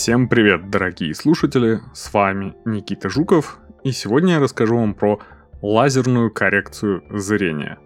Всем привет, дорогие слушатели, с вами Никита Жуков, и сегодня я расскажу вам про лазерную коррекцию зрения.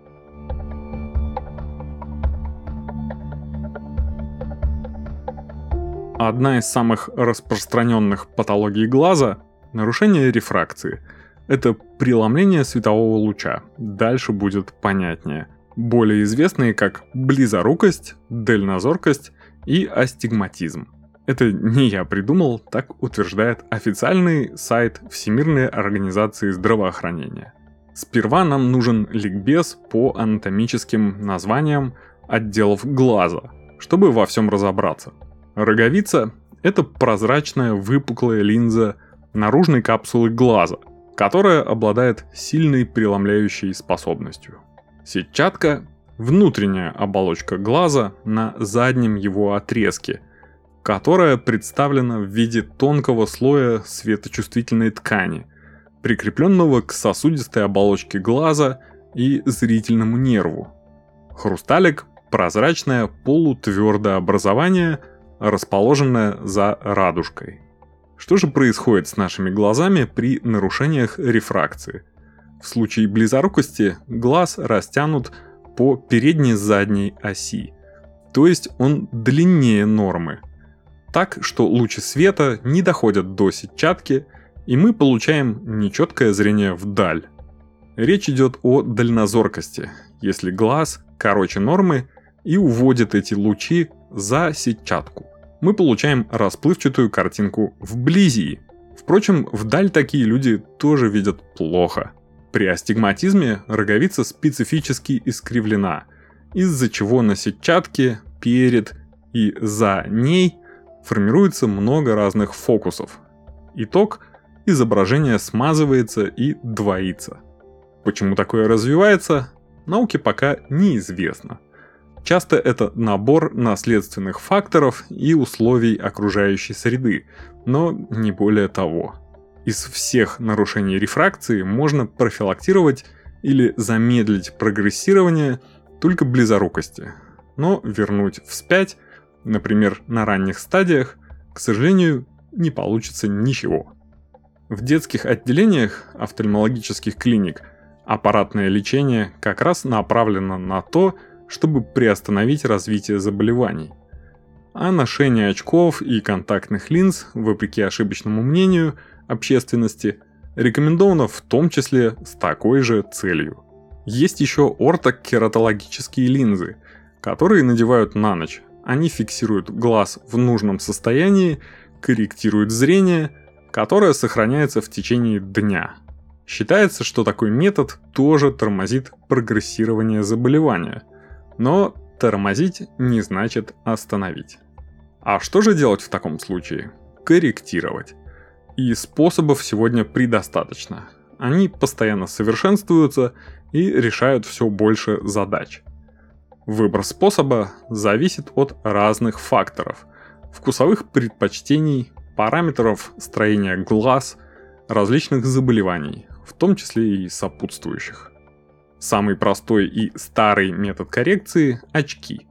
Одна из самых распространенных патологий глаза – нарушение рефракции. Это преломление светового луча, дальше будет понятнее. Более известные как близорукость, дальнозоркость и астигматизм – это не я придумал, так утверждает официальный сайт Всемирной организации здравоохранения. Сперва нам нужен ликбез по анатомическим названиям отделов глаза, чтобы во всем разобраться. Роговица – это прозрачная выпуклая линза наружной капсулы глаза, которая обладает сильной преломляющей способностью. Сетчатка – внутренняя оболочка глаза на заднем его отрезке – которая представлена в виде тонкого слоя светочувствительной ткани, прикрепленного к сосудистой оболочке глаза и зрительному нерву. Хрусталик – прозрачное полутвердое образование, расположенное за радужкой. Что же происходит с нашими глазами при нарушениях рефракции? В случае близорукости глаз растянут по передней-задней оси, то есть он длиннее нормы – так, что лучи света не доходят до сетчатки, и мы получаем нечеткое зрение вдаль. Речь идет о дальнозоркости, если глаз короче нормы и уводит эти лучи за сетчатку. Мы получаем расплывчатую картинку вблизи. Впрочем, вдаль такие люди тоже видят плохо. При астигматизме роговица специфически искривлена, из-за чего на сетчатке, перед и за ней формируется много разных фокусов. Итог – изображение смазывается и двоится. Почему такое развивается, науке пока неизвестно. Часто это набор наследственных факторов и условий окружающей среды, но не более того. Из всех нарушений рефракции можно профилактировать или замедлить прогрессирование только близорукости, но вернуть вспять – например, на ранних стадиях, к сожалению, не получится ничего. В детских отделениях офтальмологических клиник аппаратное лечение как раз направлено на то, чтобы приостановить развитие заболеваний. А ношение очков и контактных линз, вопреки ошибочному мнению общественности, рекомендовано в том числе с такой же целью. Есть еще ортокератологические линзы, которые надевают на ночь, они фиксируют глаз в нужном состоянии, корректируют зрение, которое сохраняется в течение дня. Считается, что такой метод тоже тормозит прогрессирование заболевания. Но тормозить не значит остановить. А что же делать в таком случае? Корректировать. И способов сегодня предостаточно. Они постоянно совершенствуются и решают все больше задач – Выбор способа зависит от разных факторов. Вкусовых предпочтений, параметров строения глаз, различных заболеваний, в том числе и сопутствующих. Самый простой и старый метод коррекции – очки.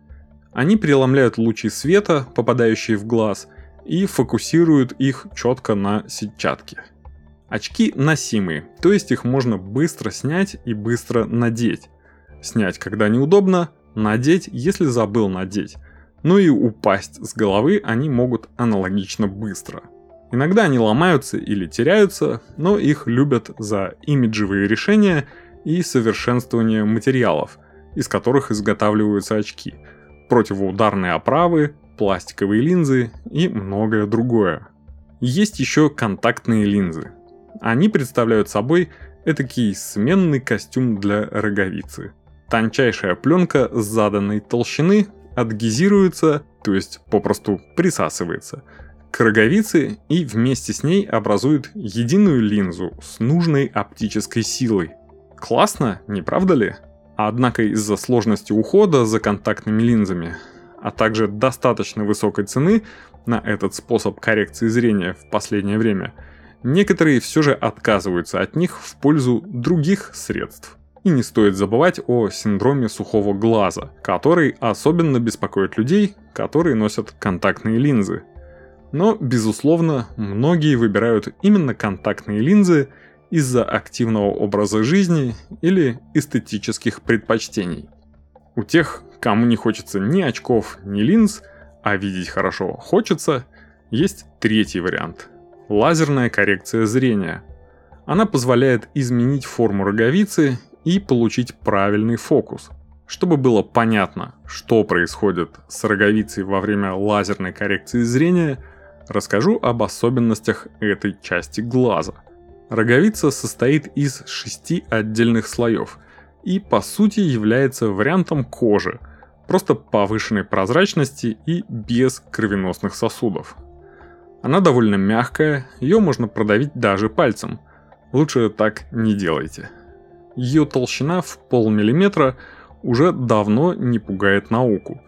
Они преломляют лучи света, попадающие в глаз, и фокусируют их четко на сетчатке. Очки носимые, то есть их можно быстро снять и быстро надеть. Снять, когда неудобно, надеть, если забыл надеть. Ну и упасть с головы они могут аналогично быстро. Иногда они ломаются или теряются, но их любят за имиджевые решения и совершенствование материалов, из которых изготавливаются очки, противоударные оправы, пластиковые линзы и многое другое. Есть еще контактные линзы. Они представляют собой этакий сменный костюм для роговицы – Тончайшая пленка заданной толщины адгезируется, то есть попросту присасывается, к роговице и вместе с ней образует единую линзу с нужной оптической силой. Классно, не правда ли? Однако из-за сложности ухода за контактными линзами, а также достаточно высокой цены на этот способ коррекции зрения в последнее время, некоторые все же отказываются от них в пользу других средств. И не стоит забывать о синдроме сухого глаза, который особенно беспокоит людей, которые носят контактные линзы. Но, безусловно, многие выбирают именно контактные линзы из-за активного образа жизни или эстетических предпочтений. У тех, кому не хочется ни очков, ни линз, а видеть хорошо хочется, есть третий вариант – лазерная коррекция зрения. Она позволяет изменить форму роговицы и получить правильный фокус. Чтобы было понятно, что происходит с роговицей во время лазерной коррекции зрения, расскажу об особенностях этой части глаза. Роговица состоит из шести отдельных слоев и по сути является вариантом кожи, просто повышенной прозрачности и без кровеносных сосудов. Она довольно мягкая, ее можно продавить даже пальцем. Лучше так не делайте. Ее толщина в полмиллиметра уже давно не пугает науку.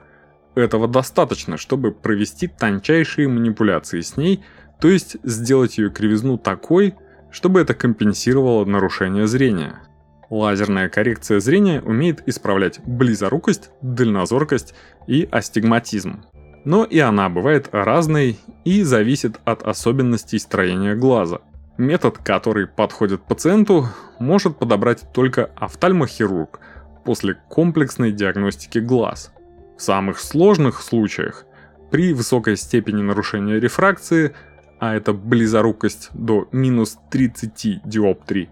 Этого достаточно, чтобы провести тончайшие манипуляции с ней, то есть сделать ее кривизну такой, чтобы это компенсировало нарушение зрения. Лазерная коррекция зрения умеет исправлять близорукость, дальнозоркость и астигматизм. Но и она бывает разной и зависит от особенностей строения глаза. Метод, который подходит пациенту, может подобрать только офтальмохирург после комплексной диагностики глаз. В самых сложных случаях, при высокой степени нарушения рефракции, а это близорукость до минус 30 диоптрий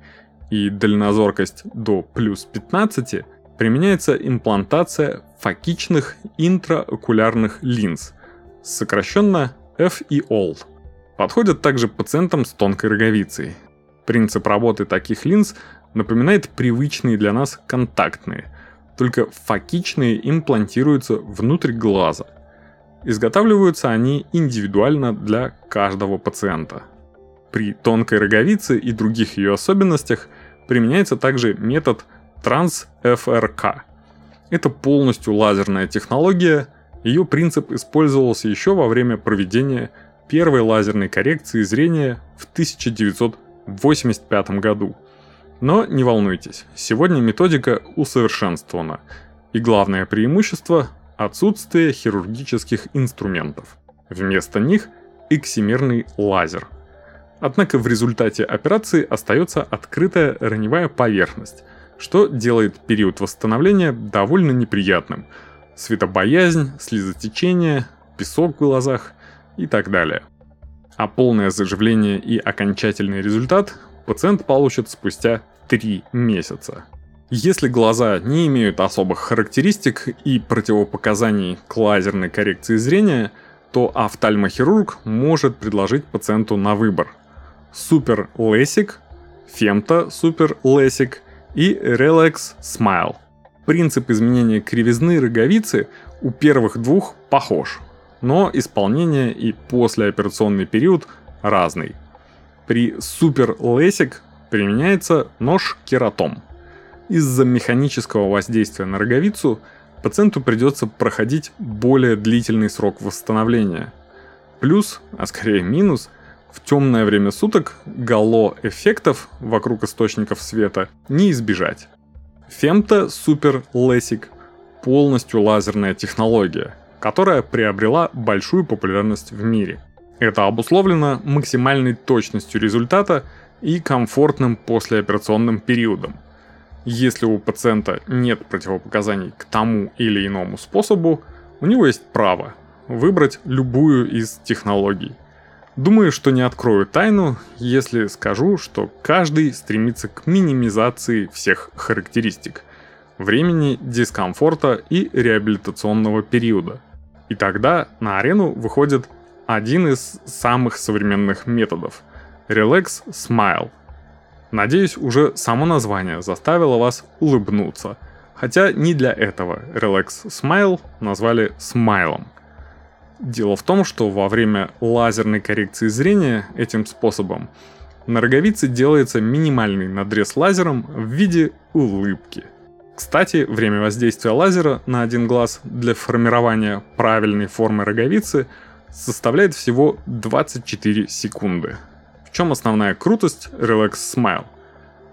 и дальнозоркость до плюс 15, применяется имплантация фокичных интраокулярных линз, сокращенно FEOL. Подходят также пациентам с тонкой роговицей. Принцип работы таких линз напоминает привычные для нас контактные, только фокичные имплантируются внутрь глаза. Изготавливаются они индивидуально для каждого пациента. При тонкой роговице и других ее особенностях применяется также метод Trans-FRK. Это полностью лазерная технология, ее принцип использовался еще во время проведения первой лазерной коррекции зрения в 1985 году. Но не волнуйтесь, сегодня методика усовершенствована, и главное преимущество – отсутствие хирургических инструментов. Вместо них – эксимерный лазер – Однако в результате операции остается открытая раневая поверхность, что делает период восстановления довольно неприятным. Светобоязнь, слезотечение, песок в глазах и так далее. А полное заживление и окончательный результат пациент получит спустя 3 месяца. Если глаза не имеют особых характеристик и противопоказаний к лазерной коррекции зрения, то офтальмохирург может предложить пациенту на выбор – Супер Лесик, Фемта Супер Лесик и Relax Smile. Принцип изменения кривизны роговицы у первых двух похож, но исполнение и послеоперационный период разный. При Супер Лесик применяется нож кератом. Из-за механического воздействия на роговицу пациенту придется проходить более длительный срок восстановления. Плюс, а скорее минус – в темное время суток гало эффектов вокруг источников света не избежать. Фемта Супер Лесик – полностью лазерная технология, которая приобрела большую популярность в мире. Это обусловлено максимальной точностью результата и комфортным послеоперационным периодом. Если у пациента нет противопоказаний к тому или иному способу, у него есть право выбрать любую из технологий. Думаю, что не открою тайну, если скажу, что каждый стремится к минимизации всех характеристик, времени, дискомфорта и реабилитационного периода. И тогда на арену выходит один из самых современных методов – Relax Smile. Надеюсь, уже само название заставило вас улыбнуться, хотя не для этого Relax Smile назвали смайлом – Дело в том, что во время лазерной коррекции зрения этим способом на роговице делается минимальный надрез лазером в виде улыбки. Кстати, время воздействия лазера на один глаз для формирования правильной формы роговицы составляет всего 24 секунды. В чем основная крутость Relax Smile?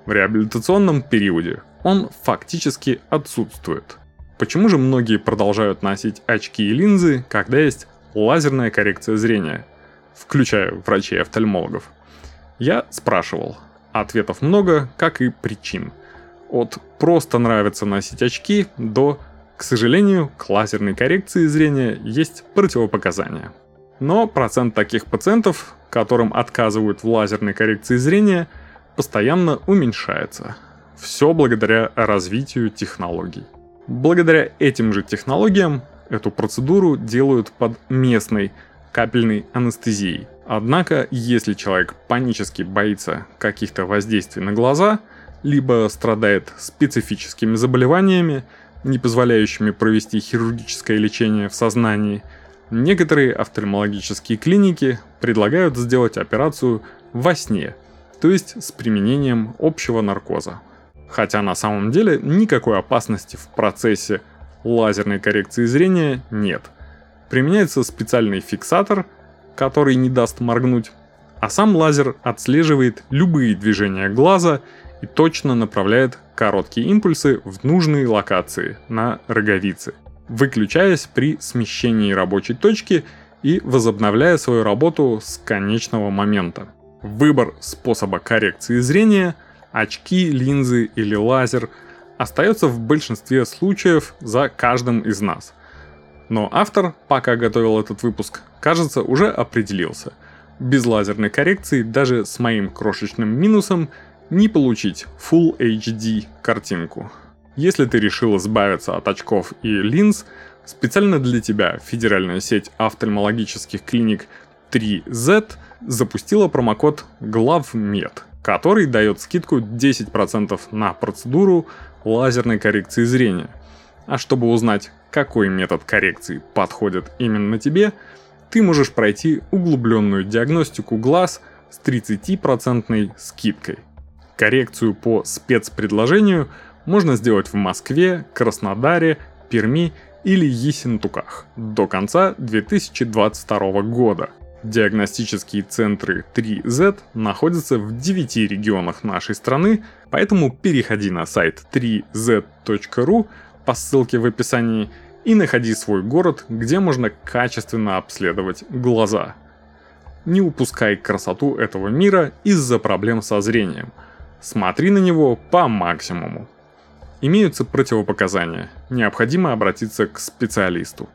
В реабилитационном периоде он фактически отсутствует. Почему же многие продолжают носить очки и линзы, когда есть лазерная коррекция зрения. включая врачей-офтальмологов. Я спрашивал. Ответов много, как и причин. От «просто нравится носить очки» до «к сожалению, к лазерной коррекции зрения есть противопоказания». Но процент таких пациентов, которым отказывают в лазерной коррекции зрения, постоянно уменьшается. Все благодаря развитию технологий. Благодаря этим же технологиям эту процедуру делают под местной капельной анестезией. Однако, если человек панически боится каких-то воздействий на глаза, либо страдает специфическими заболеваниями, не позволяющими провести хирургическое лечение в сознании, некоторые офтальмологические клиники предлагают сделать операцию во сне, то есть с применением общего наркоза. Хотя на самом деле никакой опасности в процессе лазерной коррекции зрения нет. Применяется специальный фиксатор, который не даст моргнуть, а сам лазер отслеживает любые движения глаза и точно направляет короткие импульсы в нужные локации на роговице, выключаясь при смещении рабочей точки и возобновляя свою работу с конечного момента. Выбор способа коррекции зрения – очки, линзы или лазер остается в большинстве случаев за каждым из нас. Но автор, пока готовил этот выпуск, кажется, уже определился. Без лазерной коррекции даже с моим крошечным минусом не получить Full HD картинку. Если ты решил избавиться от очков и линз, специально для тебя федеральная сеть офтальмологических клиник 3Z запустила промокод GLAVMED – который дает скидку 10% на процедуру лазерной коррекции зрения. А чтобы узнать, какой метод коррекции подходит именно тебе, ты можешь пройти углубленную диагностику глаз с 30% скидкой. Коррекцию по спецпредложению можно сделать в Москве, Краснодаре, Перми или Ессентуках до конца 2022 года. Диагностические центры 3Z находятся в 9 регионах нашей страны, поэтому переходи на сайт 3z.ru по ссылке в описании и находи свой город, где можно качественно обследовать глаза. Не упускай красоту этого мира из-за проблем со зрением. Смотри на него по максимуму. Имеются противопоказания. Необходимо обратиться к специалисту.